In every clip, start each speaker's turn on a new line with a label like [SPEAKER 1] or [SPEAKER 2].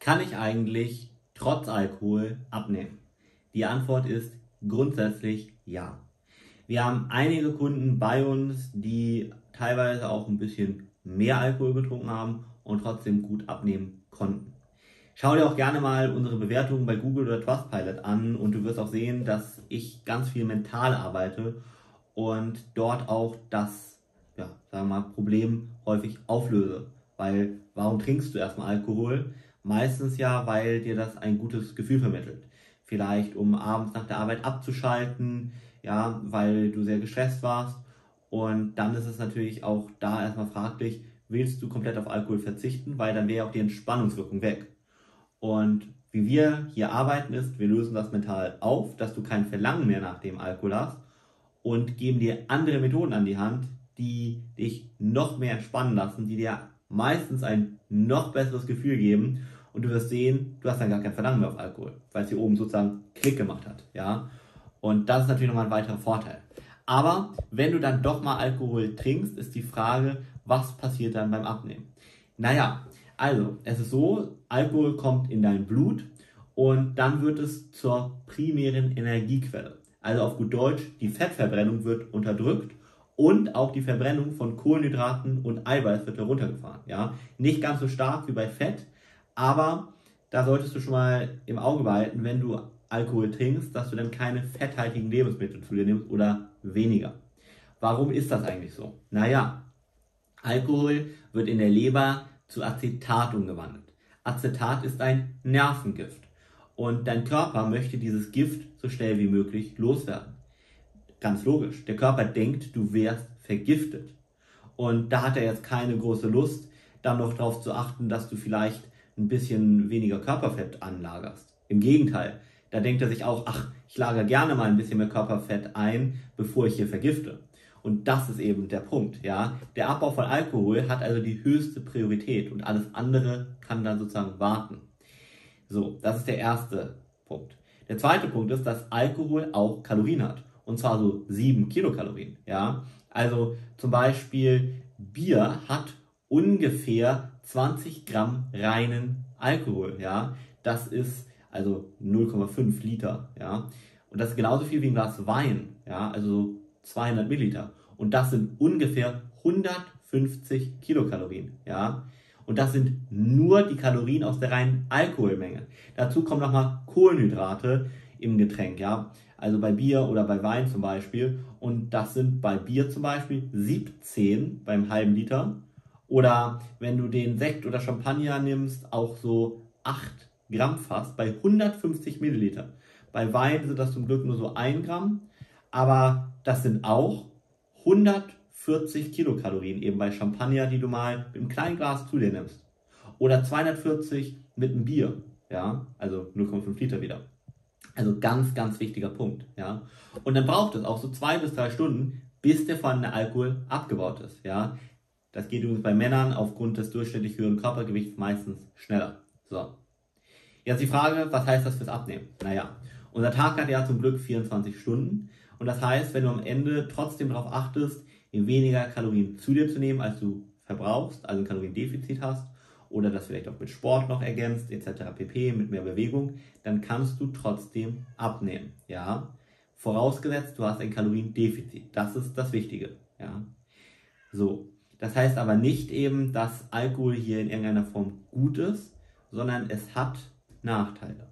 [SPEAKER 1] Kann ich eigentlich trotz Alkohol abnehmen? Die Antwort ist grundsätzlich ja. Wir haben einige Kunden bei uns, die teilweise auch ein bisschen mehr Alkohol getrunken haben und trotzdem gut abnehmen konnten. Schau dir auch gerne mal unsere Bewertungen bei Google oder Trustpilot an und du wirst auch sehen, dass ich ganz viel mental arbeite und dort auch das, ja, sagen wir mal, Problem häufig auflöse. Weil warum trinkst du erstmal Alkohol? Meistens ja, weil dir das ein gutes Gefühl vermittelt. Vielleicht um abends nach der Arbeit abzuschalten, ja, weil du sehr gestresst warst. Und dann ist es natürlich auch da erstmal fraglich, willst du komplett auf Alkohol verzichten, weil dann wäre auch die Entspannungswirkung weg. Und wie wir hier arbeiten ist, wir lösen das mental auf, dass du kein Verlangen mehr nach dem Alkohol hast und geben dir andere Methoden an die Hand, die dich noch mehr entspannen lassen, die dir meistens ein noch besseres Gefühl geben und du wirst sehen, du hast dann gar kein Verlangen mehr auf Alkohol, weil es hier oben sozusagen Klick gemacht hat, ja. Und das ist natürlich nochmal ein weiterer Vorteil. Aber wenn du dann doch mal Alkohol trinkst, ist die Frage, was passiert dann beim Abnehmen? Naja, also, es ist so, Alkohol kommt in dein Blut und dann wird es zur primären Energiequelle. Also auf gut Deutsch, die Fettverbrennung wird unterdrückt und auch die Verbrennung von Kohlenhydraten und Eiweiß wird heruntergefahren. Ja? Nicht ganz so stark wie bei Fett, aber da solltest du schon mal im Auge behalten, wenn du Alkohol trinkst, dass du dann keine fetthaltigen Lebensmittel zu dir nimmst oder weniger. Warum ist das eigentlich so? Naja, Alkohol wird in der Leber zu Acetat umgewandelt. Acetat ist ein Nervengift und dein Körper möchte dieses Gift so schnell wie möglich loswerden. Ganz logisch. Der Körper denkt, du wärst vergiftet. Und da hat er jetzt keine große Lust, dann noch darauf zu achten, dass du vielleicht ein bisschen weniger Körperfett anlagerst. Im Gegenteil, da denkt er sich auch, ach, ich lagere gerne mal ein bisschen mehr Körperfett ein, bevor ich hier vergifte. Und das ist eben der Punkt, ja. Der Abbau von Alkohol hat also die höchste Priorität und alles andere kann dann sozusagen warten. So, das ist der erste Punkt. Der zweite Punkt ist, dass Alkohol auch Kalorien hat. Und zwar so 7 Kilokalorien, ja. Also zum Beispiel Bier hat ungefähr 20 Gramm reinen Alkohol, ja. Das ist also 0,5 Liter, ja. Und das ist genauso viel wie ein Glas Wein, ja. Also 200 Milliliter. Und das sind ungefähr 150 Kilokalorien. Ja? Und das sind nur die Kalorien aus der reinen Alkoholmenge. Dazu kommen nochmal Kohlenhydrate im Getränk. Ja? Also bei Bier oder bei Wein zum Beispiel. Und das sind bei Bier zum Beispiel 17 beim halben Liter. Oder wenn du den Sekt oder Champagner nimmst, auch so 8 Gramm fast bei 150 Milliliter. Bei Wein sind das zum Glück nur so 1 Gramm aber das sind auch 140 Kilokalorien eben bei Champagner, die du mal mit einem kleinen Glas zu dir nimmst. Oder 240 mit einem Bier, ja, also 0,5 Liter wieder. Also ganz, ganz wichtiger Punkt, ja. Und dann braucht es auch so zwei bis drei Stunden, bis der vorhandene Alkohol abgebaut ist, ja. Das geht übrigens bei Männern aufgrund des durchschnittlich höheren Körpergewichts meistens schneller. So. Jetzt die Frage, was heißt das fürs Abnehmen? Naja, unser Tag hat ja zum Glück 24 Stunden. Und das heißt, wenn du am Ende trotzdem darauf achtest, weniger Kalorien zu dir zu nehmen, als du verbrauchst, also ein Kaloriendefizit hast, oder das vielleicht auch mit Sport noch ergänzt, etc. pp, mit mehr Bewegung, dann kannst du trotzdem abnehmen. Ja? Vorausgesetzt, du hast ein Kaloriendefizit. Das ist das Wichtige. Ja? So. Das heißt aber nicht eben, dass Alkohol hier in irgendeiner Form gut ist, sondern es hat Nachteile.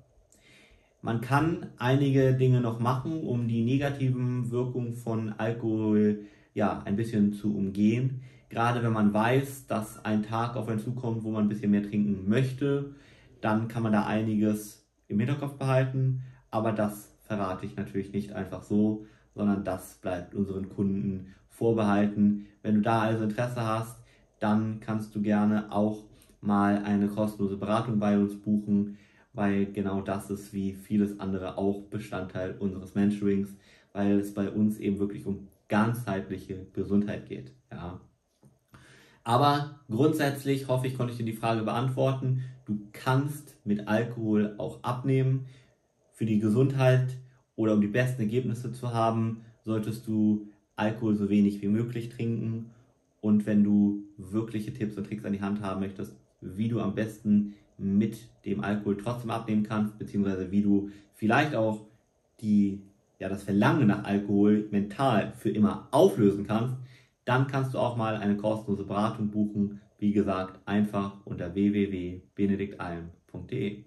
[SPEAKER 1] Man kann einige Dinge noch machen, um die negativen Wirkungen von Alkohol ja, ein bisschen zu umgehen. Gerade wenn man weiß, dass ein Tag auf einen zukommt, wo man ein bisschen mehr trinken möchte, dann kann man da einiges im Hinterkopf behalten. Aber das verrate ich natürlich nicht einfach so, sondern das bleibt unseren Kunden vorbehalten. Wenn du da also Interesse hast, dann kannst du gerne auch mal eine kostenlose Beratung bei uns buchen weil genau das ist wie vieles andere auch Bestandteil unseres Mentorings, weil es bei uns eben wirklich um ganzheitliche Gesundheit geht. Ja. Aber grundsätzlich hoffe ich, konnte ich dir die Frage beantworten. Du kannst mit Alkohol auch abnehmen. Für die Gesundheit oder um die besten Ergebnisse zu haben, solltest du Alkohol so wenig wie möglich trinken. Und wenn du wirkliche Tipps und Tricks an die Hand haben möchtest, wie du am besten mit dem Alkohol trotzdem abnehmen kannst, beziehungsweise wie du vielleicht auch die, ja, das Verlangen nach Alkohol mental für immer auflösen kannst, dann kannst du auch mal eine kostenlose Beratung buchen. Wie gesagt, einfach unter www.benediktalm.de.